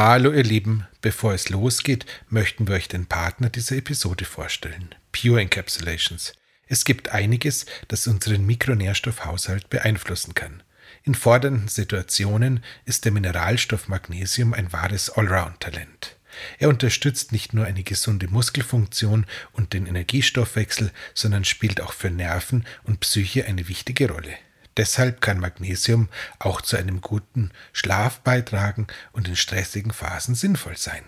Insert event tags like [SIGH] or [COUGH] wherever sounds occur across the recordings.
Hallo ihr Lieben, bevor es losgeht, möchten wir euch den Partner dieser Episode vorstellen, Pure Encapsulations. Es gibt einiges, das unseren Mikronährstoffhaushalt beeinflussen kann. In fordernden Situationen ist der Mineralstoff Magnesium ein wahres Allround-Talent. Er unterstützt nicht nur eine gesunde Muskelfunktion und den Energiestoffwechsel, sondern spielt auch für Nerven und Psyche eine wichtige Rolle. Deshalb kann Magnesium auch zu einem guten Schlaf beitragen und in stressigen Phasen sinnvoll sein.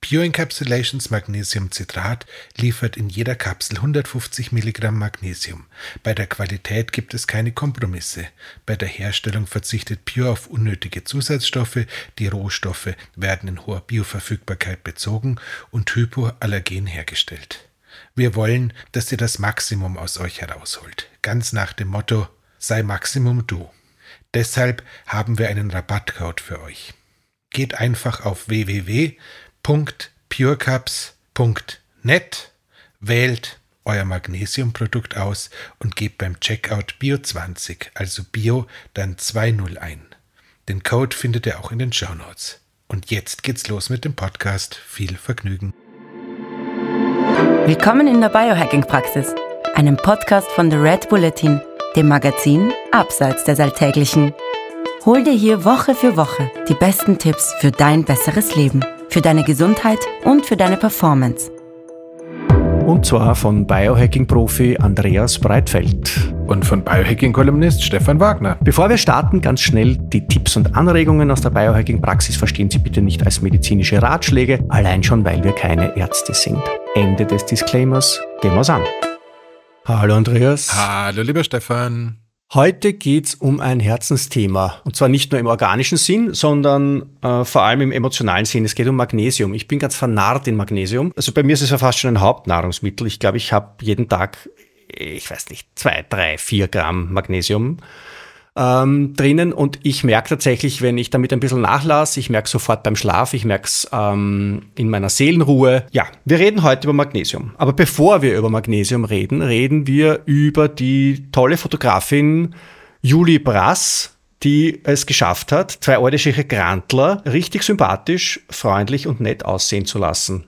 Pure Encapsulations Magnesiumcitrat liefert in jeder Kapsel 150 Milligramm Magnesium. Bei der Qualität gibt es keine Kompromisse. Bei der Herstellung verzichtet Pure auf unnötige Zusatzstoffe. Die Rohstoffe werden in hoher Bioverfügbarkeit bezogen und hypoallergen hergestellt. Wir wollen, dass ihr das Maximum aus euch herausholt. Ganz nach dem Motto sei Maximum du. Deshalb haben wir einen Rabattcode für euch. Geht einfach auf www www.purecups.net, wählt euer Magnesiumprodukt aus und gebt beim Checkout Bio20, also Bio, dann 2.0 ein. Den Code findet ihr auch in den Show Notes. Und jetzt geht's los mit dem Podcast. Viel Vergnügen. Willkommen in der Biohacking-Praxis, einem Podcast von The Red Bulletin, dem Magazin Abseits des Alltäglichen. Hol dir hier Woche für Woche die besten Tipps für dein besseres Leben für deine Gesundheit und für deine Performance. Und zwar von Biohacking-Profi Andreas Breitfeld. Und von Biohacking-Kolumnist Stefan Wagner. Bevor wir starten, ganz schnell die Tipps und Anregungen aus der Biohacking-Praxis verstehen Sie bitte nicht als medizinische Ratschläge, allein schon, weil wir keine Ärzte sind. Ende des Disclaimers. Gehen wir's an. Hallo Andreas. Hallo lieber Stefan. Heute geht's um ein Herzensthema. Und zwar nicht nur im organischen Sinn, sondern äh, vor allem im emotionalen Sinn. Es geht um Magnesium. Ich bin ganz vernarrt in Magnesium. Also bei mir ist es ja fast schon ein Hauptnahrungsmittel. Ich glaube, ich habe jeden Tag, ich weiß nicht, zwei, drei, vier Gramm Magnesium ähm, drinnen und ich merke tatsächlich, wenn ich damit ein bisschen nachlasse, ich merke sofort beim Schlaf, ich merke es ähm, in meiner Seelenruhe. Ja, wir reden heute über Magnesium. Aber bevor wir über Magnesium reden, reden wir über die tolle Fotografin Julie Brass, die es geschafft hat, zwei ordische Grantler richtig sympathisch, freundlich und nett aussehen zu lassen.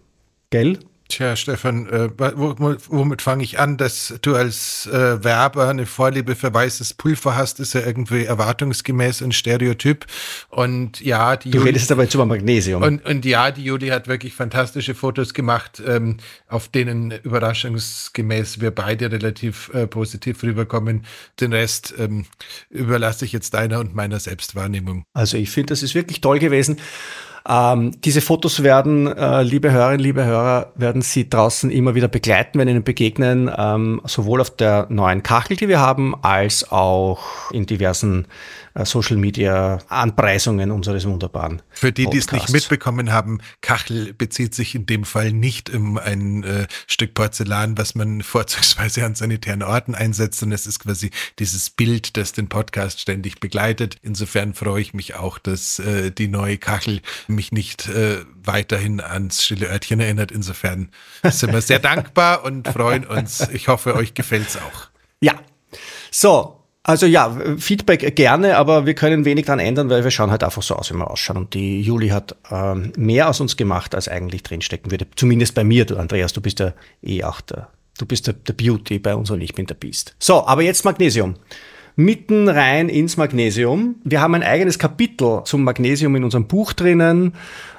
Gell? Tja, Stefan, äh, womit fange ich an? Dass du als äh, Werber eine Vorliebe für weißes Pulver hast, ist ja irgendwie erwartungsgemäß ein Stereotyp. Und ja, die Du Juli, redest aber jetzt über Magnesium. Und, und ja, die Judy hat wirklich fantastische Fotos gemacht, ähm, auf denen überraschungsgemäß wir beide relativ äh, positiv rüberkommen. Den Rest ähm, überlasse ich jetzt deiner und meiner Selbstwahrnehmung. Also ich finde, das ist wirklich toll gewesen. Ähm, diese Fotos werden, äh, liebe Hörerinnen, liebe Hörer, werden Sie draußen immer wieder begleiten, wenn Ihnen begegnen, ähm, sowohl auf der neuen Kachel, die wir haben, als auch in diversen Social Media Anpreisungen unseres wunderbaren. Für die, die es nicht mitbekommen haben, Kachel bezieht sich in dem Fall nicht um ein äh, Stück Porzellan, was man [LAUGHS] vorzugsweise an sanitären Orten einsetzt, sondern es ist quasi dieses Bild, das den Podcast ständig begleitet. Insofern freue ich mich auch, dass äh, die neue Kachel mich nicht äh, weiterhin ans stille Örtchen erinnert. Insofern sind wir sehr [LAUGHS] dankbar und freuen uns. Ich hoffe, euch gefällt's auch. Ja. So, also ja, Feedback gerne, aber wir können wenig daran ändern, weil wir schauen halt einfach so aus, wie wir ausschauen. Und die Juli hat ähm, mehr aus uns gemacht, als eigentlich drinstecken würde. Zumindest bei mir, du Andreas, du bist ja eh auch der, du bist der, der Beauty bei uns und ich bin der Beast. So, aber jetzt Magnesium. Mitten rein ins Magnesium. Wir haben ein eigenes Kapitel zum Magnesium in unserem Buch drinnen,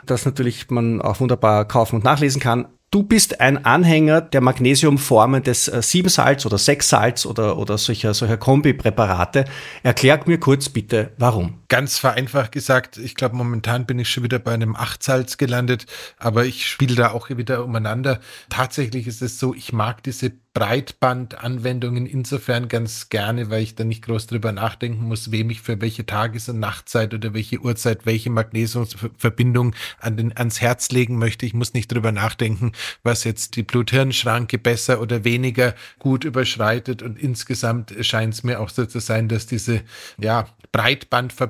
das natürlich man auch wunderbar kaufen und nachlesen kann. Du bist ein Anhänger der Magnesiumformen des äh, Siebensalz oder Sechssalz oder, oder solcher, solcher Kombipräparate. Erklär mir kurz bitte, warum. Ganz vereinfacht gesagt, ich glaube, momentan bin ich schon wieder bei einem Achtsalz gelandet, aber ich spiele da auch wieder umeinander. Tatsächlich ist es so, ich mag diese Breitbandanwendungen insofern ganz gerne, weil ich da nicht groß drüber nachdenken muss, wem ich für welche Tages- und Nachtzeit oder welche Uhrzeit welche Magnesiumverbindung an den, ans Herz legen möchte. Ich muss nicht drüber nachdenken, was jetzt die Blut-Hirn-Schranke besser oder weniger gut überschreitet. Und insgesamt scheint es mir auch so zu sein, dass diese ja,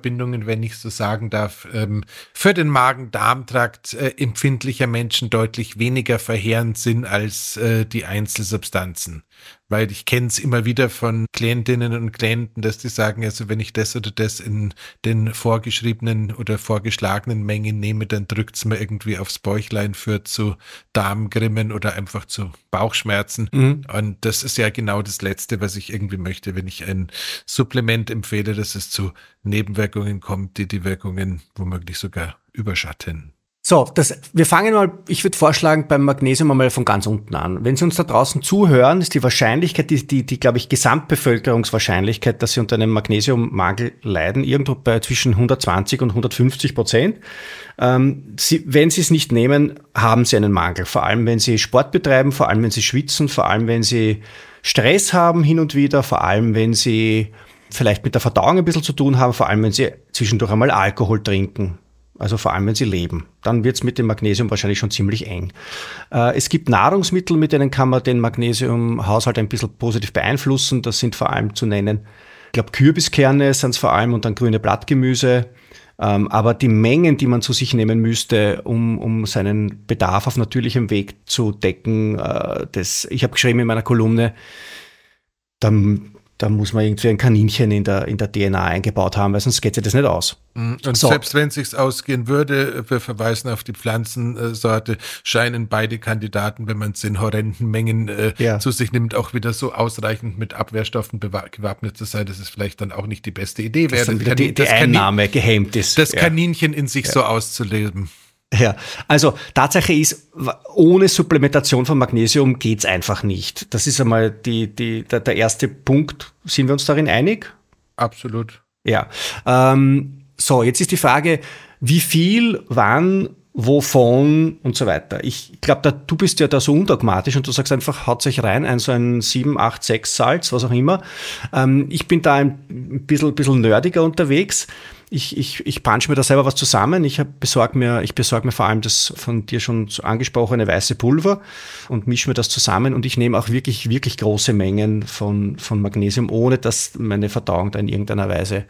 Breitbandverbindungen, wenn ich so sagen darf, ähm, für den Magen-Darm-Trakt äh, empfindlicher Menschen deutlich weniger verheerend sind als äh, die Einzelsubstanzen. Weil ich kenne es immer wieder von Klientinnen und Klienten, dass die sagen, also wenn ich das oder das in den vorgeschriebenen oder vorgeschlagenen Mengen nehme, dann drückt es mir irgendwie aufs Bäuchlein, führt zu Darmgrimmen oder einfach zu Bauchschmerzen. Mhm. Und das ist ja genau das Letzte, was ich irgendwie möchte, wenn ich ein Supplement empfehle, dass es zu Nebenwirkungen kommt, die die Wirkungen womöglich sogar überschatten. So, das, wir fangen mal, ich würde vorschlagen, beim Magnesium einmal von ganz unten an. Wenn Sie uns da draußen zuhören, ist die Wahrscheinlichkeit, die, die, die glaube ich, Gesamtbevölkerungswahrscheinlichkeit, dass Sie unter einem Magnesiummangel leiden, irgendwo bei zwischen 120 und 150 Prozent. Ähm, Sie, wenn Sie es nicht nehmen, haben Sie einen Mangel. Vor allem, wenn Sie Sport betreiben, vor allem, wenn Sie schwitzen, vor allem, wenn Sie Stress haben hin und wieder, vor allem, wenn Sie vielleicht mit der Verdauung ein bisschen zu tun haben, vor allem, wenn Sie zwischendurch einmal Alkohol trinken also vor allem, wenn sie leben. Dann wird es mit dem Magnesium wahrscheinlich schon ziemlich eng. Äh, es gibt Nahrungsmittel, mit denen kann man den Magnesiumhaushalt ein bisschen positiv beeinflussen. Das sind vor allem zu nennen, ich glaube, Kürbiskerne sind es vor allem und dann grüne Blattgemüse. Ähm, aber die Mengen, die man zu sich nehmen müsste, um, um seinen Bedarf auf natürlichem Weg zu decken, äh, das, ich habe geschrieben in meiner Kolumne, dann da muss man irgendwie ein Kaninchen in der, in der DNA eingebaut haben, weil sonst geht sich das nicht aus. Mhm. Und so. selbst wenn es sich ausgehen würde, wir verweisen auf die Pflanzensorte, scheinen beide Kandidaten, wenn man es in horrenden Mengen äh, ja. zu sich nimmt, auch wieder so ausreichend mit Abwehrstoffen gewappnet zu sein, dass es vielleicht dann auch nicht die beste Idee wäre. Dass die, die Einnahme gehemmt ist. Das Kaninchen in sich ja. so auszuleben. Ja, also Tatsache ist, ohne Supplementation von Magnesium geht's einfach nicht. Das ist einmal die, die, der, der erste Punkt. Sind wir uns darin einig? Absolut. Ja. Ähm, so, jetzt ist die Frage, wie viel, wann, wovon und so weiter. Ich glaube, du bist ja da so undogmatisch und du sagst einfach, haut sich rein, ein so ein 7, 8, 6 Salz, was auch immer. Ähm, ich bin da ein bisschen, bisschen nerdiger unterwegs ich, ich, ich punch mir da selber was zusammen. Ich besorge mir, ich besorge mir vor allem das von dir schon angesprochene weiße Pulver und mische mir das zusammen und ich nehme auch wirklich, wirklich große Mengen von, von Magnesium, ohne dass meine Verdauung da in irgendeiner Weise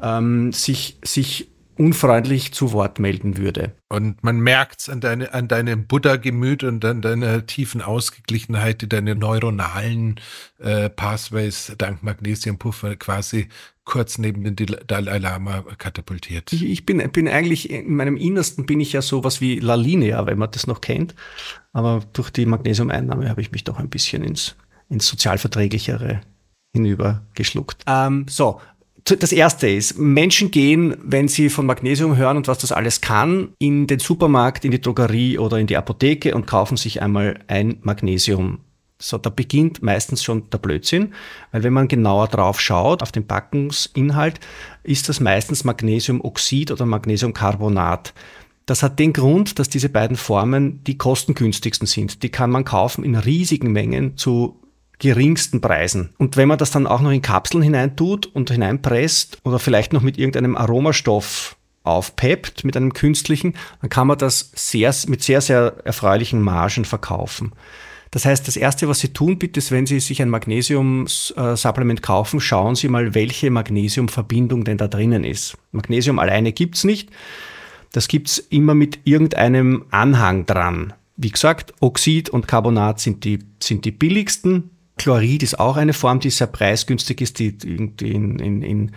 ähm, sich, sich unfreundlich zu Wort melden würde. Und man merkt es an, deine, an deinem Buddha-Gemüt und an deiner tiefen Ausgeglichenheit, die deine neuronalen äh, Pathways dank Magnesiumpuffer quasi kurz neben den Dalai Lama katapultiert. Ich, ich, bin, bin eigentlich, in meinem Innersten bin ich ja sowas wie La Linea, wenn man das noch kennt. Aber durch die Magnesiumeinnahme habe ich mich doch ein bisschen ins, ins Sozialverträglichere hinüber geschluckt. Ähm, so, das erste ist, Menschen gehen, wenn sie von Magnesium hören und was das alles kann, in den Supermarkt, in die Drogerie oder in die Apotheke und kaufen sich einmal ein Magnesium. So, da beginnt meistens schon der Blödsinn, weil wenn man genauer drauf schaut, auf den Packungsinhalt, ist das meistens Magnesiumoxid oder Magnesiumcarbonat. Das hat den Grund, dass diese beiden Formen die kostengünstigsten sind. Die kann man kaufen in riesigen Mengen zu geringsten Preisen. Und wenn man das dann auch noch in Kapseln hineintut und hineinpresst oder vielleicht noch mit irgendeinem Aromastoff aufpeppt, mit einem künstlichen, dann kann man das sehr, mit sehr, sehr erfreulichen Margen verkaufen. Das heißt, das Erste, was Sie tun, bitte, ist, wenn Sie sich ein Magnesium-Supplement kaufen, schauen Sie mal, welche Magnesiumverbindung denn da drinnen ist. Magnesium alleine gibt's nicht. Das gibt's immer mit irgendeinem Anhang dran. Wie gesagt, Oxid und Carbonat sind die, sind die billigsten. Chlorid ist auch eine Form, die sehr preisgünstig ist, die irgendwie in, in, in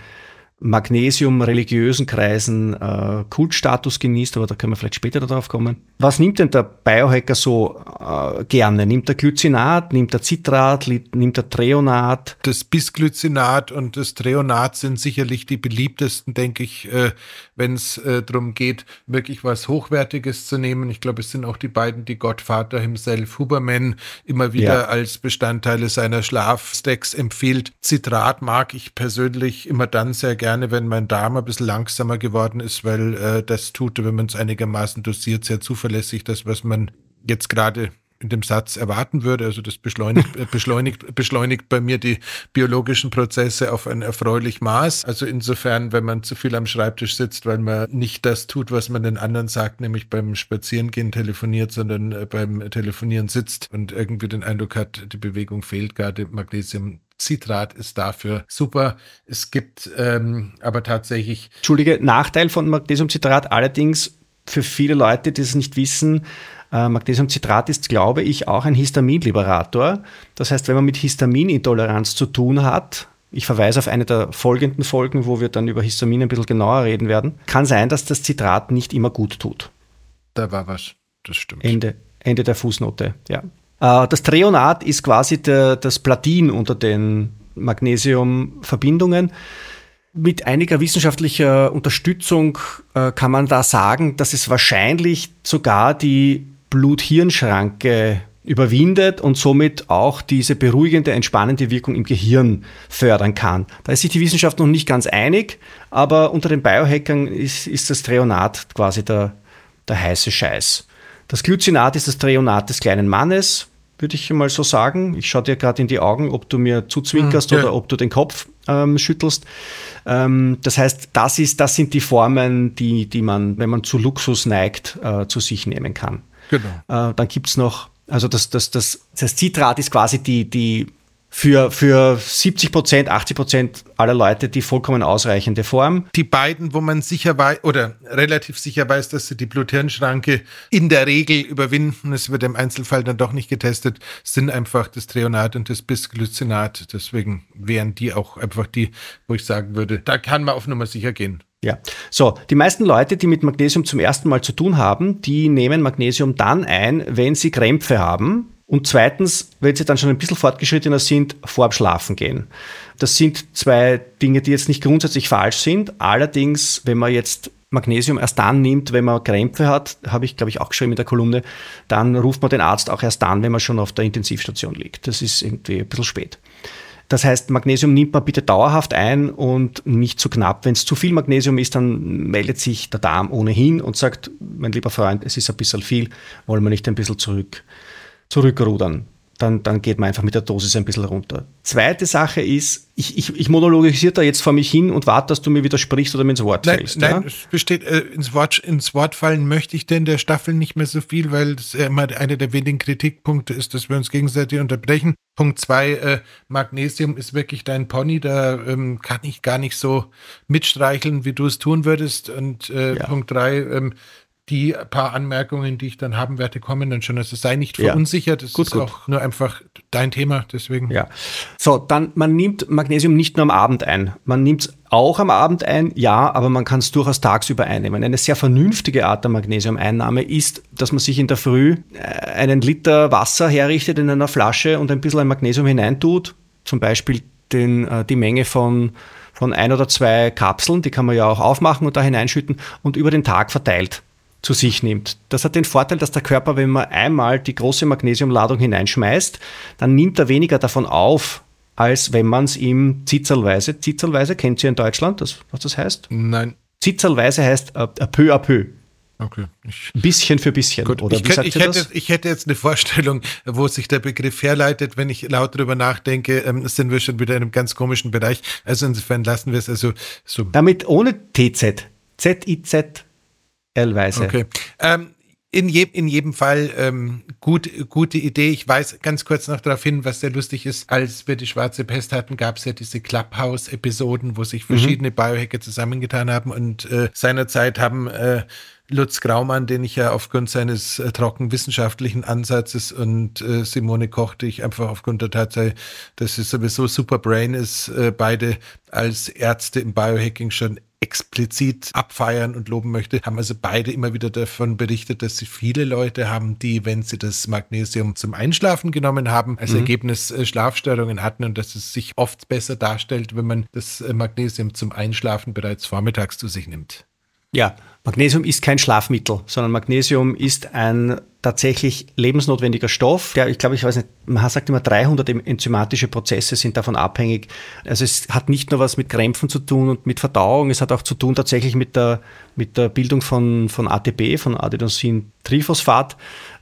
Magnesium religiösen Kreisen äh, Kultstatus genießt, aber da können wir vielleicht später darauf kommen. Was nimmt denn der Biohacker so äh, gerne? Nimmt er Glycinat, nimmt er Citrat, nimmt er Treonat? Das Bisglycinat und das Treonat sind sicherlich die beliebtesten, denke ich, äh, wenn es äh, darum geht, wirklich was Hochwertiges zu nehmen. Ich glaube, es sind auch die beiden, die Gottvater himself, Huberman, immer wieder ja. als Bestandteile seiner Schlafstacks empfiehlt. Citrat mag ich persönlich immer dann sehr gerne gerne, wenn mein Darm ein bisschen langsamer geworden ist, weil äh, das tut, wenn man es einigermaßen dosiert, sehr zuverlässig, das, was man jetzt gerade in dem Satz erwarten würde. Also das beschleunigt, [LAUGHS] beschleunigt, beschleunigt bei mir die biologischen Prozesse auf ein erfreulich Maß. Also insofern, wenn man zu viel am Schreibtisch sitzt, weil man nicht das tut, was man den anderen sagt, nämlich beim Spazierengehen telefoniert, sondern äh, beim Telefonieren sitzt und irgendwie den Eindruck hat, die Bewegung fehlt gerade, Magnesium Citrat ist dafür super. Es gibt ähm, aber tatsächlich. Entschuldige, Nachteil von Magnesiumcitrat allerdings für viele Leute, die es nicht wissen, äh, Magnesiumcitrat ist, glaube ich, auch ein Histaminliberator. Das heißt, wenn man mit Histaminintoleranz zu tun hat, ich verweise auf eine der folgenden Folgen, wo wir dann über Histamin ein bisschen genauer reden werden, kann sein, dass das Zitrat nicht immer gut tut. Da war was, das stimmt. Ende, Ende der Fußnote, ja. Äh, das Treonat ist quasi der, das Platin unter den Magnesiumverbindungen. Mit einiger wissenschaftlicher Unterstützung äh, kann man da sagen, dass es wahrscheinlich sogar die Blut-Hirn-Schranke überwindet und somit auch diese beruhigende, entspannende Wirkung im Gehirn fördern kann. Da ist sich die Wissenschaft noch nicht ganz einig, aber unter den Biohackern ist, ist das Treonat quasi der, der heiße Scheiß. Das Glycinat ist das Treonat des kleinen Mannes, würde ich mal so sagen. Ich schaue dir gerade in die Augen, ob du mir zuzwinkerst mhm, ja. oder ob du den Kopf ähm, schüttelst. Ähm, das heißt, das, ist, das sind die Formen, die, die man, wenn man zu Luxus neigt, äh, zu sich nehmen kann. Genau. Äh, dann gibt es noch, also das, das, das, das Zitrat ist quasi die, die für, für 70 Prozent, 80 Prozent aller Leute die vollkommen ausreichende Form. Die beiden, wo man sicher weiß oder relativ sicher weiß, dass sie die Blut-Hirn-Schranke in der Regel überwinden, es wird im Einzelfall dann doch nicht getestet, sind einfach das Treonat und das Bisglycinat. Deswegen wären die auch einfach die, wo ich sagen würde, da kann man auf Nummer sicher gehen. Ja, so, die meisten Leute, die mit Magnesium zum ersten Mal zu tun haben, die nehmen Magnesium dann ein, wenn sie Krämpfe haben und zweitens, wenn sie dann schon ein bisschen fortgeschrittener sind, vorm Schlafen gehen. Das sind zwei Dinge, die jetzt nicht grundsätzlich falsch sind. Allerdings, wenn man jetzt Magnesium erst dann nimmt, wenn man Krämpfe hat, habe ich, glaube ich, auch geschrieben in der Kolumne, dann ruft man den Arzt auch erst dann, wenn man schon auf der Intensivstation liegt. Das ist irgendwie ein bisschen spät. Das heißt, Magnesium nimmt man bitte dauerhaft ein und nicht zu knapp. Wenn es zu viel Magnesium ist, dann meldet sich der Darm ohnehin und sagt, mein lieber Freund, es ist ein bisschen viel, wollen wir nicht ein bisschen zurück zurückrudern. Dann, dann geht man einfach mit der Dosis ein bisschen runter. Zweite Sache ist, ich, ich, ich monologisiere da jetzt vor mich hin und warte, dass du mir widersprichst oder mir ins Wort nein, fällst. Nein, ja? es besteht, äh, ins, Wort, ins Wort fallen möchte ich denn der Staffel nicht mehr so viel, weil es immer einer der wenigen Kritikpunkte ist, dass wir uns gegenseitig unterbrechen. Punkt zwei, äh, Magnesium ist wirklich dein Pony, da ähm, kann ich gar nicht so mitstreicheln, wie du es tun würdest. Und äh, ja. Punkt drei, ähm, die paar Anmerkungen, die ich dann haben werde, kommen dann schon. Also sei nicht verunsichert. Das gut, ist gut. auch nur einfach dein Thema, deswegen. Ja. So, dann, man nimmt Magnesium nicht nur am Abend ein. Man nimmt es auch am Abend ein, ja, aber man kann es durchaus tagsüber einnehmen. Eine sehr vernünftige Art der Magnesiumeinnahme ist, dass man sich in der Früh äh, einen Liter Wasser herrichtet in einer Flasche und ein bisschen Magnesium hineintut. Zum Beispiel den, äh, die Menge von von ein oder zwei Kapseln, die kann man ja auch aufmachen und da hineinschütten und über den Tag verteilt zu sich nimmt. Das hat den Vorteil, dass der Körper, wenn man einmal die große Magnesiumladung hineinschmeißt, dann nimmt er weniger davon auf, als wenn man es ihm zitzelweise, zitzelweise, kennt ihr in Deutschland, das, was das heißt? Nein. Zitzelweise heißt äh, peu à peu. Okay. Ich, bisschen für bisschen. Gut. Oder ich, könnte, ich, hätte, ich, hätte, jetzt eine Vorstellung, wo sich der Begriff herleitet. Wenn ich laut drüber nachdenke, ähm, sind wir schon wieder in einem ganz komischen Bereich. Also insofern lassen wir es also so. Damit ohne TZ. Z-I-Z. L-Weise. Okay. Ähm, in, je, in jedem Fall ähm, gut, gute Idee. Ich weise ganz kurz noch darauf hin, was sehr lustig ist. Als wir die schwarze Pest hatten, gab es ja diese Clubhouse-Episoden, wo sich mhm. verschiedene mhm. Biohacker zusammengetan haben und äh, seinerzeit haben äh, Lutz Graumann, den ich ja aufgrund seines äh, trocken wissenschaftlichen Ansatzes und äh, Simone Koch, die ich einfach aufgrund der Tatsache, dass es sowieso super Brain ist, äh, beide als Ärzte im Biohacking schon explizit abfeiern und loben möchte, haben also beide immer wieder davon berichtet, dass sie viele Leute haben, die, wenn sie das Magnesium zum Einschlafen genommen haben, als mhm. Ergebnis äh, Schlafstörungen hatten und dass es sich oft besser darstellt, wenn man das äh, Magnesium zum Einschlafen bereits vormittags zu sich nimmt. Ja, Magnesium ist kein Schlafmittel, sondern Magnesium ist ein tatsächlich lebensnotwendiger Stoff. Der, ich glaube, ich weiß nicht, man sagt immer 300 enzymatische Prozesse sind davon abhängig. Also es hat nicht nur was mit Krämpfen zu tun und mit Verdauung, es hat auch zu tun tatsächlich mit der, mit der Bildung von, von ATP, von Adenosin-Triphosphat,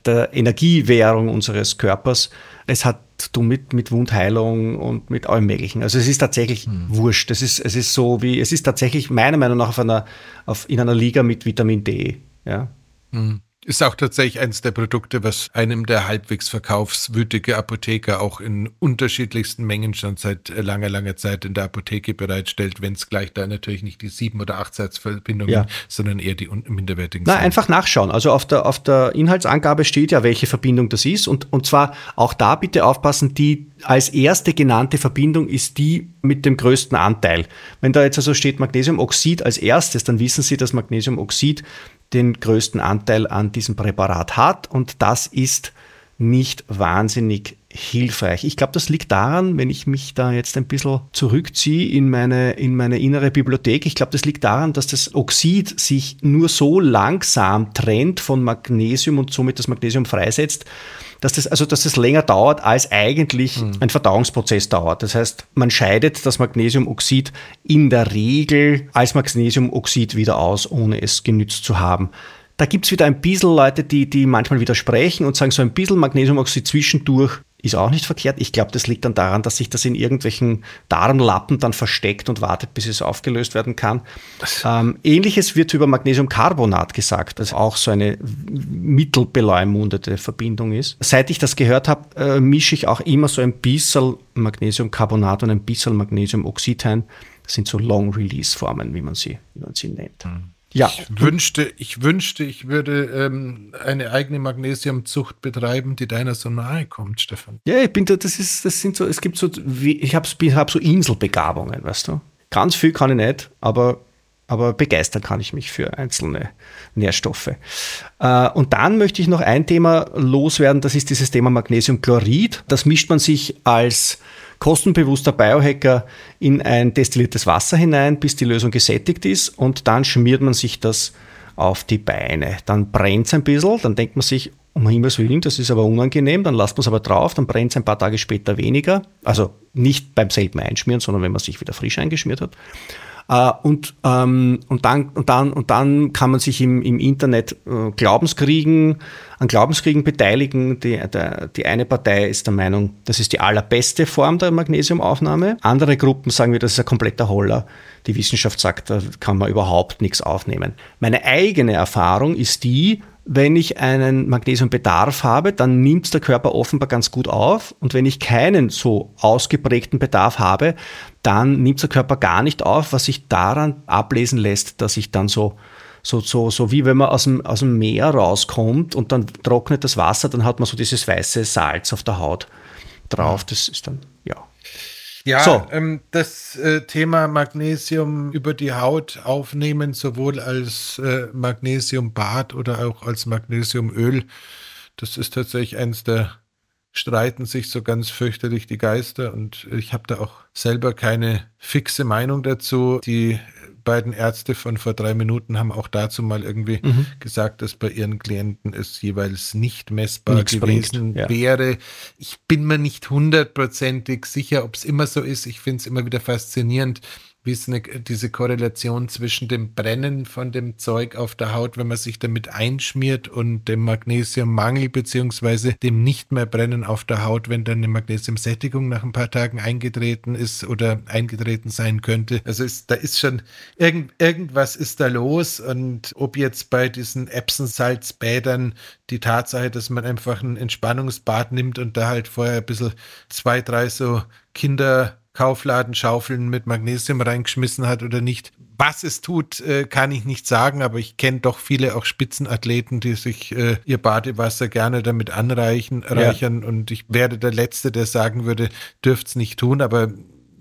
der Energiewährung unseres Körpers. Es hat tun mit, mit Wundheilung und mit allem Möglichen. Also es ist tatsächlich mhm. wurscht. Es ist, es ist so wie, es ist tatsächlich meiner Meinung nach auf einer, auf, in einer Liga mit Vitamin D. Ja. Mhm. Ist auch tatsächlich eines der Produkte, was einem der halbwegs verkaufswütige Apotheker auch in unterschiedlichsten Mengen schon seit äh, langer, langer Zeit in der Apotheke bereitstellt, wenn es gleich da natürlich nicht die sieben oder acht Satzverbindungen, ja. sondern eher die minderwertigen. Na, sind. einfach nachschauen. Also auf der, auf der Inhaltsangabe steht ja, welche Verbindung das ist. Und, und zwar auch da bitte aufpassen, die als erste genannte Verbindung ist die mit dem größten Anteil. Wenn da jetzt also steht Magnesiumoxid als erstes, dann wissen Sie, dass Magnesiumoxid den größten Anteil an diesem Präparat hat. Und das ist nicht wahnsinnig hilfreich. Ich glaube, das liegt daran, wenn ich mich da jetzt ein bisschen zurückziehe in meine, in meine innere Bibliothek, ich glaube, das liegt daran, dass das Oxid sich nur so langsam trennt von Magnesium und somit das Magnesium freisetzt, dass das, also, dass das länger dauert, als eigentlich mhm. ein Verdauungsprozess dauert. Das heißt, man scheidet das Magnesiumoxid in der Regel als Magnesiumoxid wieder aus, ohne es genützt zu haben. Da gibt es wieder ein bisschen Leute, die, die manchmal widersprechen und sagen, so ein bisschen Magnesiumoxid zwischendurch ist auch nicht verkehrt. Ich glaube, das liegt dann daran, dass sich das in irgendwelchen Darmlappen dann versteckt und wartet, bis es aufgelöst werden kann. Ähm, Ähnliches wird über Magnesiumcarbonat gesagt, das auch so eine mittelbeleumundete Verbindung ist. Seit ich das gehört habe, äh, mische ich auch immer so ein bisschen Magnesiumcarbonat und ein bisschen Magnesiumoxid ein. Das sind so Long-Release-Formen, wie man sie, wie man sie nennt. Mhm. Ja. Ich wünschte, ich wünschte, ich würde ähm, eine eigene Magnesiumzucht betreiben, die deiner so nahe kommt, Stefan. Ja, ich bin da, das ist, das sind so, es gibt so, ich habe hab so Inselbegabungen, weißt du. Ganz viel kann ich nicht, aber, aber begeistern kann ich mich für einzelne Nährstoffe. Äh, und dann möchte ich noch ein Thema loswerden, das ist dieses Thema Magnesiumchlorid. Das mischt man sich als kostenbewusster Biohacker in ein destilliertes Wasser hinein, bis die Lösung gesättigt ist und dann schmiert man sich das auf die Beine. Dann brennt es ein bisschen, dann denkt man sich, um Himmels Willen, das ist aber unangenehm, dann lasst man es aber drauf, dann brennt es ein paar Tage später weniger. Also nicht beim selben Einschmieren, sondern wenn man sich wieder frisch eingeschmiert hat. Äh, und, ähm, und, dann, und, dann, und dann kann man sich im, im Internet äh, Glaubenskriegen, an Glaubenskriegen beteiligen. Die, der, die eine Partei ist der Meinung, das ist die allerbeste Form der Magnesiumaufnahme. Andere Gruppen sagen wir, das ist ein kompletter Holler. Die Wissenschaft sagt, da kann man überhaupt nichts aufnehmen. Meine eigene Erfahrung ist die, wenn ich einen Magnesiumbedarf habe, dann nimmt der Körper offenbar ganz gut auf. Und wenn ich keinen so ausgeprägten Bedarf habe, dann nimmt der Körper gar nicht auf, was sich daran ablesen lässt, dass ich dann so so, so, so wie wenn man aus dem, aus dem Meer rauskommt und dann trocknet das Wasser, dann hat man so dieses weiße Salz auf der Haut drauf. Das ist dann, ja. Ja, so. ähm, das äh, Thema Magnesium über die Haut aufnehmen, sowohl als äh, Magnesiumbad oder auch als Magnesiumöl, das ist tatsächlich eins der streiten sich so ganz fürchterlich die Geister und ich habe da auch selber keine fixe Meinung dazu. Die beiden Ärzte von vor drei Minuten haben auch dazu mal irgendwie mhm. gesagt, dass bei ihren Klienten es jeweils nicht messbar Nichts gewesen ja. wäre. Ich bin mir nicht hundertprozentig sicher, ob es immer so ist. Ich finde es immer wieder faszinierend, wie ist eine, diese Korrelation zwischen dem Brennen von dem Zeug auf der Haut, wenn man sich damit einschmiert und dem Magnesiummangel beziehungsweise dem nicht mehr Brennen auf der Haut, wenn dann eine Magnesiumsättigung nach ein paar Tagen eingetreten ist oder eingetreten sein könnte. Also ist, da ist schon irgend, irgendwas ist da los und ob jetzt bei diesen Epsom-Salzbädern die Tatsache, dass man einfach ein Entspannungsbad nimmt und da halt vorher ein bisschen zwei, drei so Kinder Kaufladenschaufeln mit Magnesium reingeschmissen hat oder nicht. Was es tut, äh, kann ich nicht sagen, aber ich kenne doch viele auch Spitzenathleten, die sich äh, ihr Badewasser gerne damit anreichen, reichern. Ja. Und ich wäre der Letzte, der sagen würde, dürft es nicht tun, aber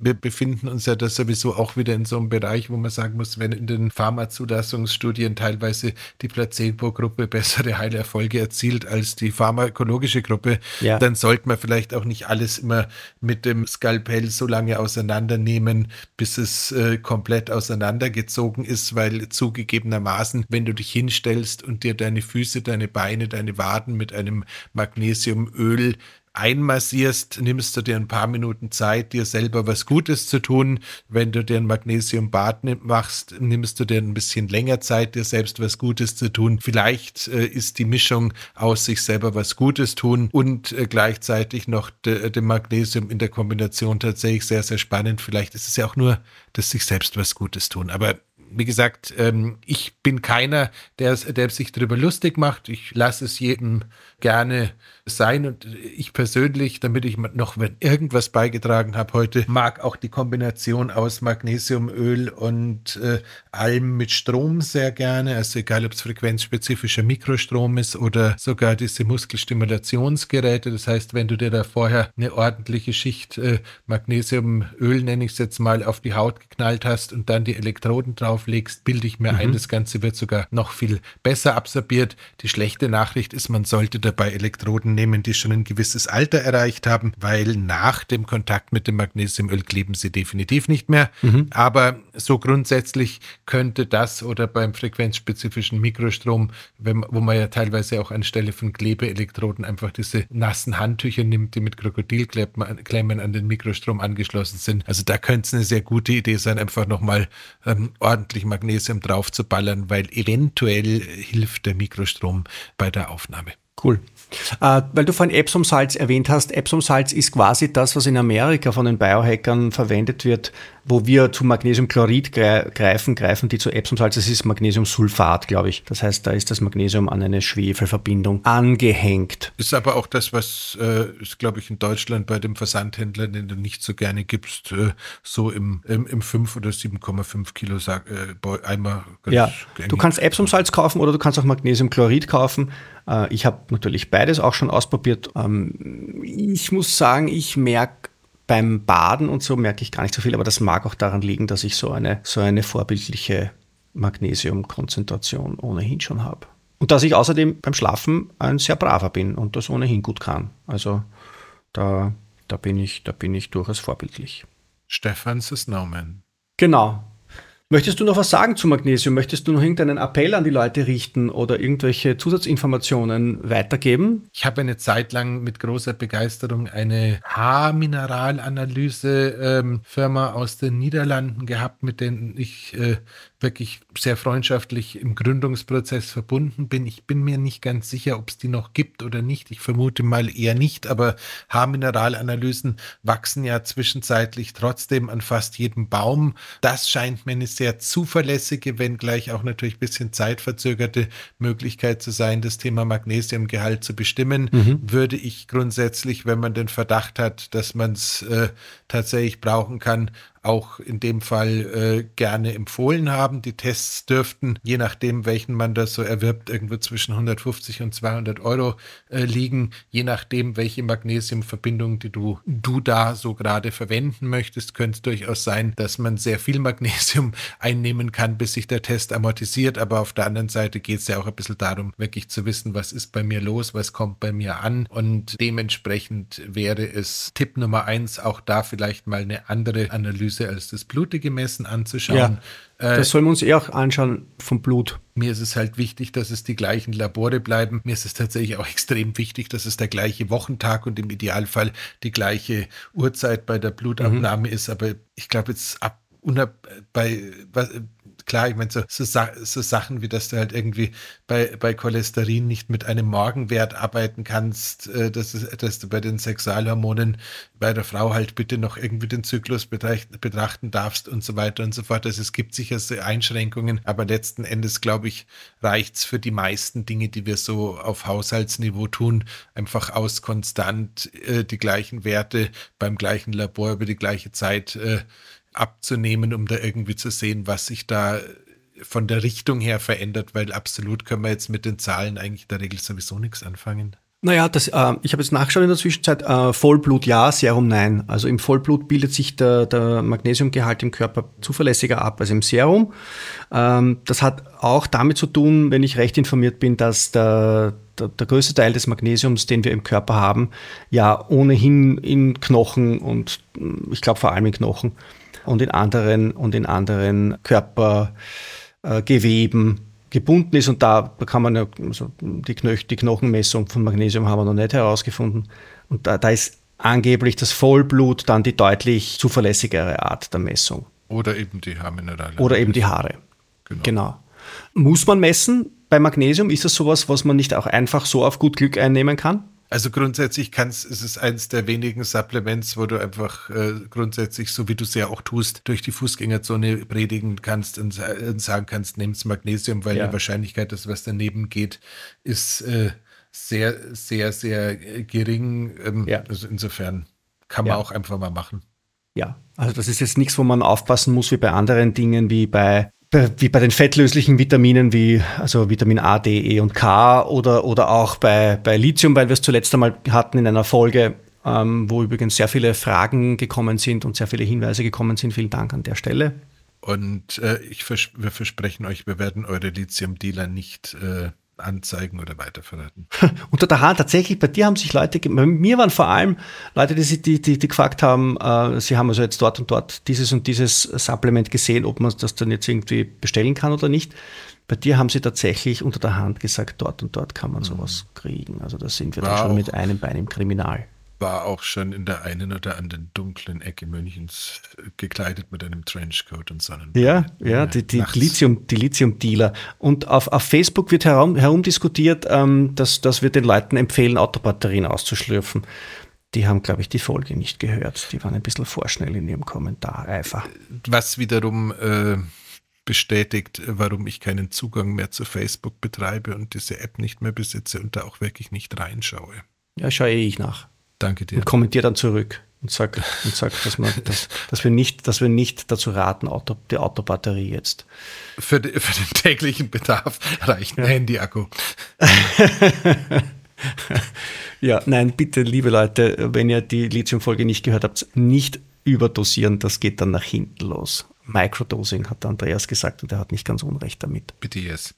wir befinden uns ja da sowieso auch wieder in so einem Bereich, wo man sagen muss, wenn in den Pharmazulassungsstudien teilweise die Placebo-Gruppe bessere Heilerfolge erzielt als die pharmakologische Gruppe, ja. dann sollte man vielleicht auch nicht alles immer mit dem Skalpell so lange auseinandernehmen, bis es äh, komplett auseinandergezogen ist, weil zugegebenermaßen, wenn du dich hinstellst und dir deine Füße, deine Beine, deine Waden mit einem Magnesiumöl einmassierst, nimmst du dir ein paar Minuten Zeit, dir selber was Gutes zu tun. Wenn du dir ein Magnesiumbad machst, nimmst du dir ein bisschen länger Zeit, dir selbst was Gutes zu tun. Vielleicht äh, ist die Mischung aus sich selber was Gutes tun und äh, gleichzeitig noch de, dem Magnesium in der Kombination tatsächlich sehr, sehr spannend. Vielleicht ist es ja auch nur das sich selbst was Gutes tun. Aber wie gesagt, ähm, ich bin keiner, der, der sich darüber lustig macht. Ich lasse es jedem gerne sein. Und ich persönlich, damit ich noch irgendwas beigetragen habe heute, mag auch die Kombination aus Magnesiumöl und äh, Alm mit Strom sehr gerne. Also egal, ob es frequenzspezifischer Mikrostrom ist oder sogar diese Muskelstimulationsgeräte. Das heißt, wenn du dir da vorher eine ordentliche Schicht äh, Magnesiumöl, nenne ich es jetzt mal, auf die Haut geknallt hast und dann die Elektroden drauflegst, bilde ich mir mhm. ein, das Ganze wird sogar noch viel besser absorbiert. Die schlechte Nachricht ist, man sollte dabei Elektroden nehmen, die schon ein gewisses Alter erreicht haben, weil nach dem Kontakt mit dem Magnesiumöl kleben sie definitiv nicht mehr. Mhm. Aber so grundsätzlich könnte das oder beim frequenzspezifischen Mikrostrom, wenn, wo man ja teilweise auch anstelle von Klebeelektroden einfach diese nassen Handtücher nimmt, die mit Krokodilklemmen an den Mikrostrom angeschlossen sind. Also da könnte es eine sehr gute Idee sein, einfach nochmal ähm, ordentlich Magnesium drauf zu ballern, weil eventuell hilft der Mikrostrom bei der Aufnahme. Cool. Äh, weil du vorhin Epsom-Salz erwähnt hast, Epsom-Salz ist quasi das, was in Amerika von den Biohackern verwendet wird, wo wir zu Magnesiumchlorid greifen, greifen die zu Epsom-Salz. Das ist Magnesiumsulfat, glaube ich. Das heißt, da ist das Magnesium an eine Schwefelverbindung angehängt. Ist aber auch das, was, äh, glaube ich, in Deutschland bei dem Versandhändler, den du nicht so gerne gibst, äh, so im, im, im 5 oder 7,5 Kilo äh, Eimer. ja, gängig. du kannst Epsom-Salz kaufen oder du kannst auch Magnesiumchlorid kaufen. Äh, ich habe natürlich beides auch schon ausprobiert. Ähm, ich muss sagen, ich merke beim Baden und so merke ich gar nicht so viel, aber das mag auch daran liegen, dass ich so eine, so eine vorbildliche Magnesiumkonzentration ohnehin schon habe. Und dass ich außerdem beim Schlafen ein sehr braver bin und das ohnehin gut kann. Also da, da, bin, ich, da bin ich durchaus vorbildlich. Stefan Snowman. Genau, Möchtest du noch was sagen zu Magnesium? Möchtest du noch irgendeinen Appell an die Leute richten oder irgendwelche Zusatzinformationen weitergeben? Ich habe eine Zeit lang mit großer Begeisterung eine Haarmineralanalyse-Firma ähm, aus den Niederlanden gehabt, mit denen ich äh, wirklich sehr freundschaftlich im Gründungsprozess verbunden bin. Ich bin mir nicht ganz sicher, ob es die noch gibt oder nicht. Ich vermute mal eher nicht, aber Haarmineralanalysen wachsen ja zwischenzeitlich trotzdem an fast jedem Baum. Das scheint mir eine sehr zuverlässige, wenngleich auch natürlich ein bisschen zeitverzögerte Möglichkeit zu sein, das Thema Magnesiumgehalt zu bestimmen. Mhm. Würde ich grundsätzlich, wenn man den Verdacht hat, dass man es äh, tatsächlich brauchen kann, auch in dem Fall äh, gerne empfohlen haben. Die Tests dürften, je nachdem, welchen man da so erwirbt, irgendwo zwischen 150 und 200 Euro äh, liegen, je nachdem, welche Magnesiumverbindung, die du, du da so gerade verwenden möchtest, könnte es durchaus sein, dass man sehr viel Magnesium [LAUGHS] einnehmen kann, bis sich der Test amortisiert. Aber auf der anderen Seite geht es ja auch ein bisschen darum, wirklich zu wissen, was ist bei mir los, was kommt bei mir an. Und dementsprechend wäre es Tipp Nummer eins, auch da vielleicht mal eine andere Analyse Analyse als das blutige Messen anzuschauen. Ja, äh, das sollen wir uns eher auch anschauen vom Blut. Mir ist es halt wichtig, dass es die gleichen Labore bleiben. Mir ist es tatsächlich auch [LAUGHS] extrem wichtig, dass es der gleiche Wochentag und im Idealfall die gleiche Uhrzeit bei der Blutabnahme mhm. ist. Aber ich glaube jetzt ab bei was, klar, ich meine, so, so, so, Sachen wie, dass du halt irgendwie bei, bei Cholesterin nicht mit einem Morgenwert arbeiten kannst, äh, dass, dass du bei den Sexualhormonen bei der Frau halt bitte noch irgendwie den Zyklus betracht, betrachten darfst und so weiter und so fort. Also es gibt sicher so Einschränkungen, aber letzten Endes, glaube ich, reicht es für die meisten Dinge, die wir so auf Haushaltsniveau tun, einfach aus konstant äh, die gleichen Werte beim gleichen Labor über die gleiche Zeit äh, abzunehmen, um da irgendwie zu sehen, was sich da von der Richtung her verändert, weil absolut können wir jetzt mit den Zahlen eigentlich in der Regel sowieso nichts anfangen. Naja, das, äh, ich habe jetzt nachgeschaut in der Zwischenzeit, äh, Vollblut ja, Serum nein. Also im Vollblut bildet sich der, der Magnesiumgehalt im Körper zuverlässiger ab als im Serum. Ähm, das hat auch damit zu tun, wenn ich recht informiert bin, dass der, der, der, größte Teil des Magnesiums, den wir im Körper haben, ja ohnehin in Knochen und ich glaube vor allem in Knochen und in anderen, und in anderen Körpergeweben äh, gebunden ist. Und da kann man ja, also die, Knoch die Knochenmessung von Magnesium haben wir noch nicht herausgefunden. Und da, da ist angeblich das Vollblut dann die deutlich zuverlässigere Art der Messung. Oder eben die Haarminerale. Oder eben die Haare. Genau. genau. Muss man messen bei Magnesium? Ist das sowas, was man nicht auch einfach so auf gut Glück einnehmen kann? Also grundsätzlich kannst, ist es eines der wenigen Supplements, wo du einfach äh, grundsätzlich, so wie du es ja auch tust, durch die Fußgängerzone predigen kannst und, und sagen kannst, nehmt Magnesium, weil ja. die Wahrscheinlichkeit, dass was daneben geht, ist äh, sehr, sehr, sehr gering. Ähm, ja. Also insofern kann man ja. auch einfach mal machen. Ja, also das ist jetzt nichts, wo man aufpassen muss wie bei anderen Dingen, wie bei wie bei den fettlöslichen Vitaminen wie also Vitamin A, D, E und K oder, oder auch bei, bei Lithium, weil wir es zuletzt einmal hatten in einer Folge, ähm, wo übrigens sehr viele Fragen gekommen sind und sehr viele Hinweise gekommen sind. Vielen Dank an der Stelle. Und äh, ich vers wir versprechen euch, wir werden eure Lithium-Dealer nicht äh, anzeigen oder weiterverraten. [LAUGHS] Unter der Hand, tatsächlich, bei dir haben sich Leute, bei mir waren vor allem Leute, die, die, die, die gefragt haben, äh, sie haben also jetzt dort und dort dieses und dieses Supplement gesehen, ob man das dann jetzt irgendwie bestellen kann oder nicht. Bei dir haben sie tatsächlich unter der Hand gesagt, dort und dort kann man mhm. sowas kriegen. Also da sind wir wow. dann schon mit einem Bein im Kriminal war auch schon in der einen oder anderen dunklen Ecke Münchens äh, gekleidet mit einem Trenchcoat und Sonnen. Ja, ja, die, die Lithium, die Lithium-Dealer. Und auf, auf Facebook wird herum, herumdiskutiert, ähm, dass, dass wir den Leuten empfehlen, Autobatterien auszuschlürfen. Die haben, glaube ich, die Folge nicht gehört. Die waren ein bisschen vorschnell in ihrem Kommentar einfach. Was wiederum äh, bestätigt, warum ich keinen Zugang mehr zu Facebook betreibe und diese App nicht mehr besitze und da auch wirklich nicht reinschaue. Ja, schaue eh ich nach. Danke dir. Und kommentiere dann zurück und sag, und sag dass, man, dass, dass, wir nicht, dass wir nicht dazu raten, Auto, die Autobatterie jetzt. Für, die, für den täglichen Bedarf reicht ein ja. Handy-Akku. [LAUGHS] ja, nein, bitte, liebe Leute, wenn ihr die Lithium-Folge nicht gehört habt, nicht überdosieren, das geht dann nach hinten los. Microdosing hat Andreas gesagt und er hat nicht ganz unrecht damit. Bitte yes.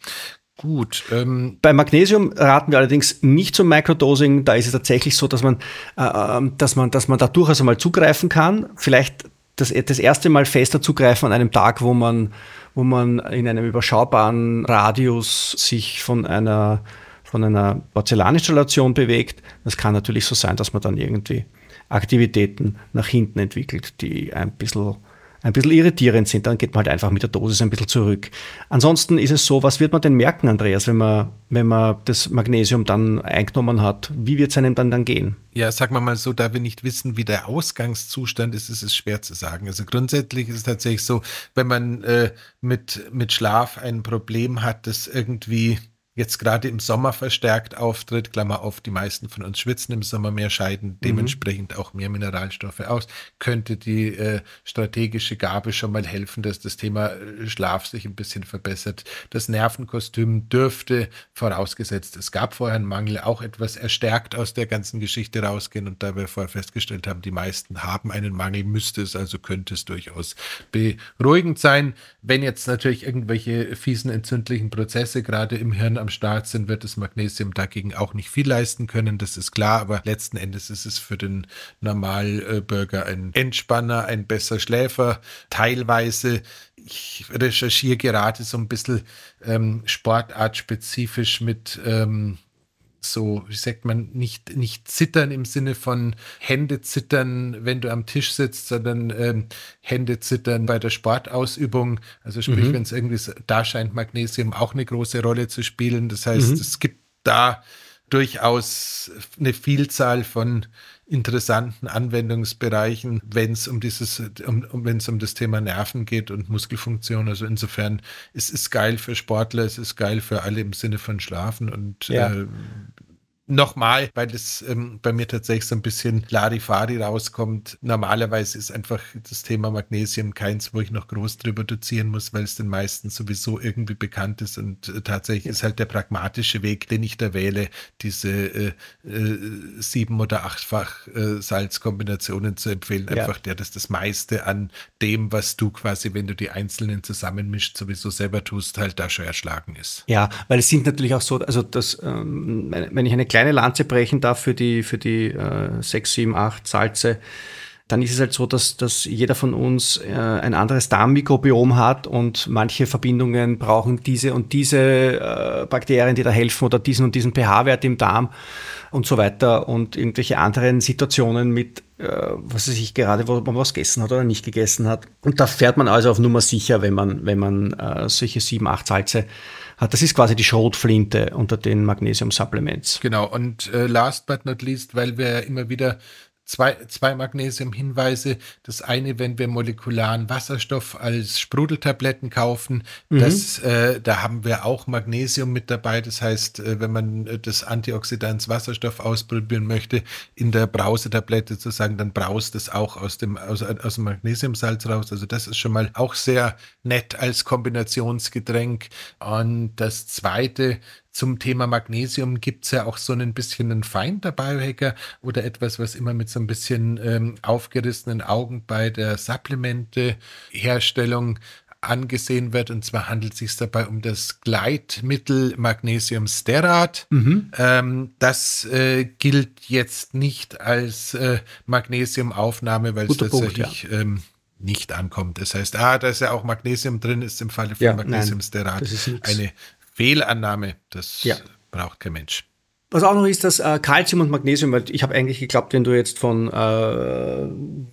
Gut. Ähm Bei Magnesium raten wir allerdings nicht zum Microdosing. Da ist es tatsächlich so, dass man, äh, ähm, dass man, dass man da durchaus einmal zugreifen kann. Vielleicht das, das erste Mal fester zugreifen an einem Tag, wo man, wo man in einem überschaubaren Radius sich von einer, von einer Porzellaninstallation bewegt. Das kann natürlich so sein, dass man dann irgendwie Aktivitäten nach hinten entwickelt, die ein bisschen ein bisschen irritierend sind, dann geht man halt einfach mit der Dosis ein bisschen zurück. Ansonsten ist es so, was wird man denn merken, Andreas, wenn man, wenn man das Magnesium dann eingenommen hat? Wie wird es einem dann, dann gehen? Ja, sagen wir mal so, da wir nicht wissen, wie der Ausgangszustand ist, ist es schwer zu sagen. Also grundsätzlich ist es tatsächlich so, wenn man äh, mit, mit Schlaf ein Problem hat, das irgendwie jetzt gerade im Sommer verstärkt auftritt. Klammer auf, die meisten von uns schwitzen im Sommer mehr, scheiden mhm. dementsprechend auch mehr Mineralstoffe aus. Könnte die äh, strategische Gabe schon mal helfen, dass das Thema äh, Schlaf sich ein bisschen verbessert. Das Nervenkostüm dürfte, vorausgesetzt, es gab vorher einen Mangel, auch etwas erstärkt aus der ganzen Geschichte rausgehen. Und da wir vorher festgestellt haben, die meisten haben einen Mangel, müsste es, also könnte es durchaus beruhigend sein. Wenn jetzt natürlich irgendwelche fiesen entzündlichen Prozesse gerade im Hirn am Start sind, wird das Magnesium dagegen auch nicht viel leisten können. Das ist klar, aber letzten Endes ist es für den Normalbürger ein Entspanner, ein besser Schläfer. Teilweise, ich recherchiere gerade so ein bisschen ähm, sportartspezifisch mit ähm, so, wie sagt man, nicht, nicht zittern im Sinne von Hände zittern, wenn du am Tisch sitzt, sondern ähm, Hände zittern bei der Sportausübung. Also sprich, mhm. wenn es irgendwie, da scheint Magnesium auch eine große Rolle zu spielen. Das heißt, mhm. es gibt da durchaus eine Vielzahl von interessanten Anwendungsbereichen, wenn es um dieses, um, wenn es um das Thema Nerven geht und Muskelfunktion. Also insofern, es ist geil für Sportler, es ist geil für alle im Sinne von Schlafen und ja. äh, nochmal, weil es ähm, bei mir tatsächlich so ein bisschen Larifari rauskommt. Normalerweise ist einfach das Thema Magnesium keins, wo ich noch groß drüber dozieren muss, weil es den meisten sowieso irgendwie bekannt ist und äh, tatsächlich ist halt der pragmatische Weg, den ich da wähle, diese äh, äh, sieben- oder achtfach äh, Salzkombinationen zu empfehlen. Ja. Einfach der, dass das meiste an dem, was du quasi, wenn du die einzelnen zusammenmischt, sowieso selber tust, halt da schon erschlagen ist. Ja, weil es sind natürlich auch so, also das, ähm, wenn ich eine kleine Lanze brechen darf für die, für die äh, 6, 7, 8 Salze, dann ist es halt so, dass, dass jeder von uns äh, ein anderes Darmmikrobiom hat und manche Verbindungen brauchen diese und diese äh, Bakterien, die da helfen oder diesen und diesen pH-Wert im Darm und so weiter und irgendwelche anderen Situationen mit, äh, was weiß ich, gerade wo man was gegessen hat oder nicht gegessen hat. Und da fährt man also auf Nummer sicher, wenn man, wenn man äh, solche sieben, acht Salze. Das ist quasi die Schrotflinte unter den Magnesium-Supplements. Genau, und äh, last but not least, weil wir immer wieder zwei, zwei Magnesium-Hinweise. Das eine, wenn wir molekularen Wasserstoff als Sprudeltabletten kaufen, mhm. das, äh, da haben wir auch Magnesium mit dabei. Das heißt, äh, wenn man äh, das Antioxidants Wasserstoff ausprobieren möchte, in der Brausetablette zu sagen, dann braust es auch aus dem, aus, aus dem Magnesiumsalz raus. Also das ist schon mal auch sehr nett als Kombinationsgetränk. Und das zweite, zum Thema Magnesium gibt es ja auch so ein bisschen einen Feind der Biohacker oder etwas, was immer mit so ein bisschen ähm, aufgerissenen Augen bei der Supplemente-Herstellung angesehen wird. Und zwar handelt es sich dabei um das Gleitmittel Magnesium Sterat. Mhm. Ähm, das äh, gilt jetzt nicht als äh, Magnesiumaufnahme, weil es tatsächlich Punkt, ja. ähm, nicht ankommt. Das heißt, ah, da ist ja auch Magnesium drin, ist im Falle von ja, Magnesiumsterat eine Fehlannahme, das ja. braucht kein Mensch. Was auch noch ist, dass äh, Calcium und Magnesium, weil ich habe eigentlich geglaubt, wenn du jetzt von äh,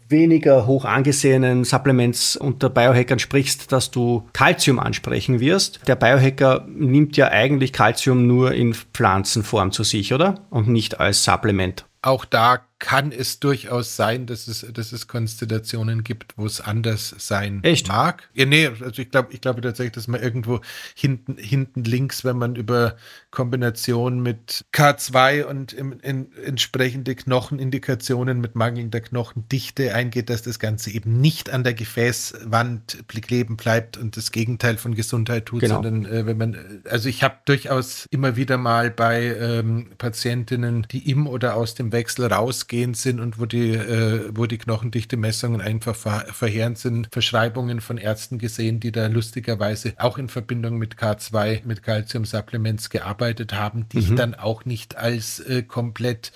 weniger hoch angesehenen Supplements unter Biohackern sprichst, dass du Calcium ansprechen wirst. Der Biohacker nimmt ja eigentlich Calcium nur in Pflanzenform zu sich, oder? Und nicht als Supplement. Auch da kann es durchaus sein, dass es, dass es Konstellationen gibt, wo es anders sein Echt? mag. Ja, nee, also ich glaube, ich glaube tatsächlich, dass man irgendwo hinten, hinten links, wenn man über Kombination mit K2 und im, in, entsprechende Knochenindikationen mit mangelnder Knochendichte eingeht, dass das Ganze eben nicht an der Gefäßwand kleben bleibt und das Gegenteil von Gesundheit tut, genau. sondern äh, wenn man, also ich habe durchaus immer wieder mal bei ähm, Patientinnen, die im oder aus dem Wechsel raus ausgehend sind und wo die, äh, wo die Knochendichte-Messungen einfach ver verheerend sind, Verschreibungen von Ärzten gesehen, die da lustigerweise auch in Verbindung mit K2, mit Calcium-Supplements gearbeitet haben, die mhm. ich dann auch nicht als äh, komplett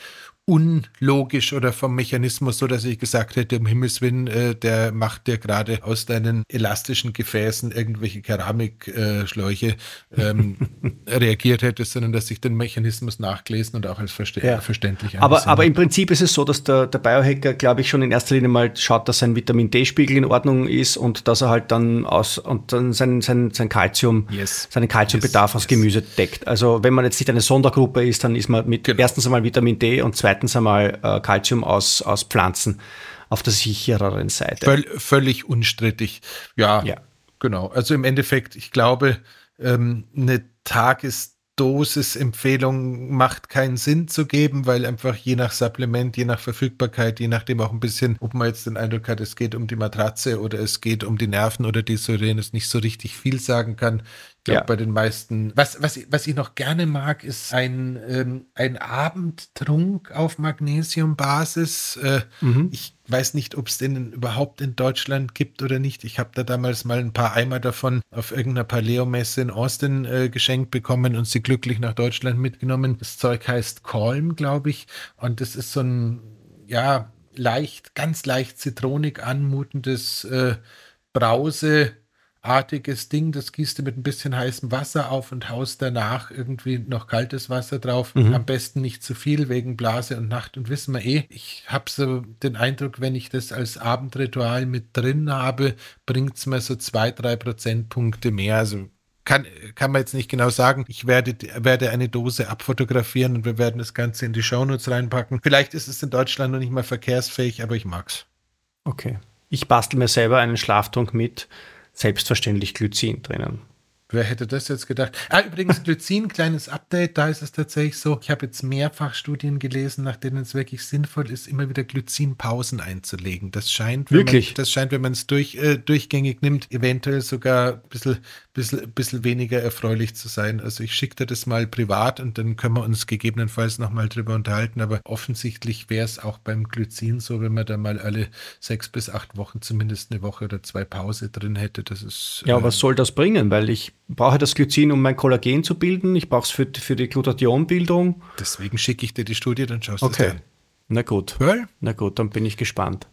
unlogisch oder vom Mechanismus, so dass ich gesagt hätte, um Himmels Willen, äh, der macht dir gerade aus deinen elastischen Gefäßen irgendwelche Keramikschläuche äh, ähm, [LAUGHS] reagiert hätte, sondern dass ich den Mechanismus nachgelesen und auch als verste ja. verständlich aber, aber im Prinzip ist es so, dass der, der Biohacker, glaube ich, schon in erster Linie mal schaut, dass sein Vitamin D-Spiegel in Ordnung ist und dass er halt dann aus und dann sein, sein, sein Calcium, yes. seinen Calciumbedarf yes. aus Gemüse deckt. Also wenn man jetzt nicht eine Sondergruppe ist, dann ist man mit genau. erstens einmal Vitamin D und zweitens zweitens einmal äh, Calcium aus, aus Pflanzen auf der sichereren Seite. Völ völlig unstrittig. Ja, ja, genau. Also im Endeffekt, ich glaube, ähm, eine Tages Dosisempfehlung macht keinen Sinn zu geben, weil einfach je nach Supplement, je nach Verfügbarkeit, je nachdem auch ein bisschen, ob man jetzt den Eindruck hat, es geht um die Matratze oder es geht um die Nerven oder die Syrenes, nicht so richtig viel sagen kann. Ja. bei den meisten. Was, was, was ich noch gerne mag, ist ein, ähm, ein Abendtrunk auf Magnesiumbasis. Äh, mhm. Ich weiß nicht, ob es den überhaupt in Deutschland gibt oder nicht. Ich habe da damals mal ein paar Eimer davon auf irgendeiner Paleo-Messe in Austin äh, geschenkt bekommen und sie glücklich nach Deutschland mitgenommen. Das Zeug heißt Calm, glaube ich. Und das ist so ein, ja, leicht, ganz leicht zitronig anmutendes äh, Brause artiges Ding, das gießt du mit ein bisschen heißem Wasser auf und haust danach irgendwie noch kaltes Wasser drauf. Mhm. Am besten nicht zu viel wegen Blase und Nacht und wissen wir eh. Ich habe so den Eindruck, wenn ich das als Abendritual mit drin habe, bringt es mir so zwei, drei Prozentpunkte mehr. Also kann, kann man jetzt nicht genau sagen. Ich werde, werde eine Dose abfotografieren und wir werden das Ganze in die Shownotes reinpacken. Vielleicht ist es in Deutschland noch nicht mal verkehrsfähig, aber ich mag's. Okay. Ich bastel mir selber einen Schlaftrunk mit selbstverständlich Glycin drinnen. Wer hätte das jetzt gedacht? Ah, übrigens, [LAUGHS] Glycin, kleines Update, da ist es tatsächlich so, ich habe jetzt mehrfach Studien gelesen, nach denen es wirklich sinnvoll ist, immer wieder Glycinpausen einzulegen. Das scheint, wirklich? Man, das scheint, wenn man es durch, äh, durchgängig nimmt, eventuell sogar ein bisschen bisschen, bisschen weniger erfreulich zu sein. Also ich schicke dir das mal privat und dann können wir uns gegebenenfalls nochmal drüber unterhalten. Aber offensichtlich wäre es auch beim Glycin so, wenn man da mal alle sechs bis acht Wochen zumindest eine Woche oder zwei Pause drin hätte. Das ist. Ja, äh, was soll das bringen? Weil ich brauche das Glycin, um mein Kollagen zu bilden. Ich brauche es für, für die Glutathionbildung. Deswegen schicke ich dir die Studie, dann schaust du okay. es an. Na gut. Well? Na gut, dann bin ich gespannt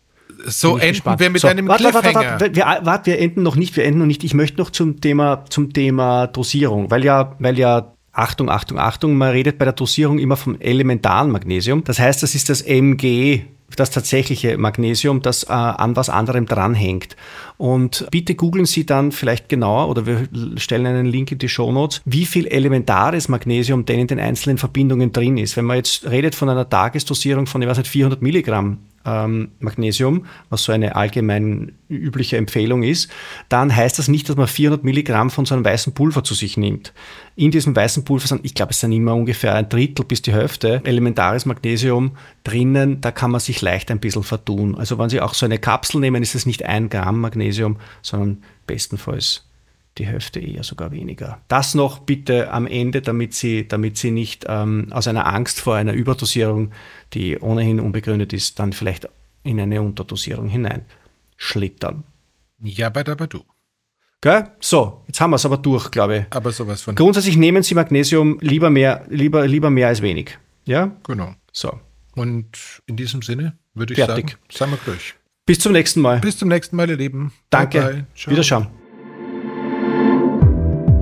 So enden gespannt. wir mit So, einem warte, warte, Cliffhanger. warte, warte, wir, warte, wir enden noch nicht, wir enden noch nicht. Ich möchte noch zum Thema, zum Thema Dosierung, weil ja, weil ja, Achtung, Achtung, Achtung, man redet bei der Dosierung immer vom elementaren Magnesium. Das heißt, das ist das MG, das tatsächliche Magnesium, das äh, an was anderem dranhängt. Und bitte googeln Sie dann vielleicht genauer oder wir stellen einen Link in die Shownotes, wie viel elementares Magnesium denn in den einzelnen Verbindungen drin ist. Wenn man jetzt redet von einer Tagesdosierung von, ich weiß nicht, 400 Milligramm ähm, Magnesium, was so eine allgemein übliche Empfehlung ist, dann heißt das nicht, dass man 400 Milligramm von so einem weißen Pulver zu sich nimmt. In diesem weißen Pulver sind, ich glaube, es sind immer ungefähr ein Drittel bis die Hälfte elementares Magnesium drinnen, da kann man sich leicht ein bisschen vertun. Also wenn Sie auch so eine Kapsel nehmen, ist es nicht ein Gramm Magnesium, sondern bestenfalls die Hälfte eher sogar weniger. Das noch bitte am Ende, damit Sie, damit Sie nicht ähm, aus einer Angst vor einer Überdosierung, die ohnehin unbegründet ist, dann vielleicht in eine Unterdosierung hineinschlittern. Jabba dabba du. Gell? So, jetzt haben wir es aber durch, glaube ich. Aber sowas von. Grundsätzlich nehmen Sie Magnesium lieber mehr, lieber, lieber mehr als wenig. Ja? Genau. So. Und in diesem Sinne würde ich Fertig. sagen, sind wir durch. Bis zum nächsten Mal. Bis zum nächsten Mal, ihr Lieben. Danke. Bye bye. Ciao. Wiederschauen.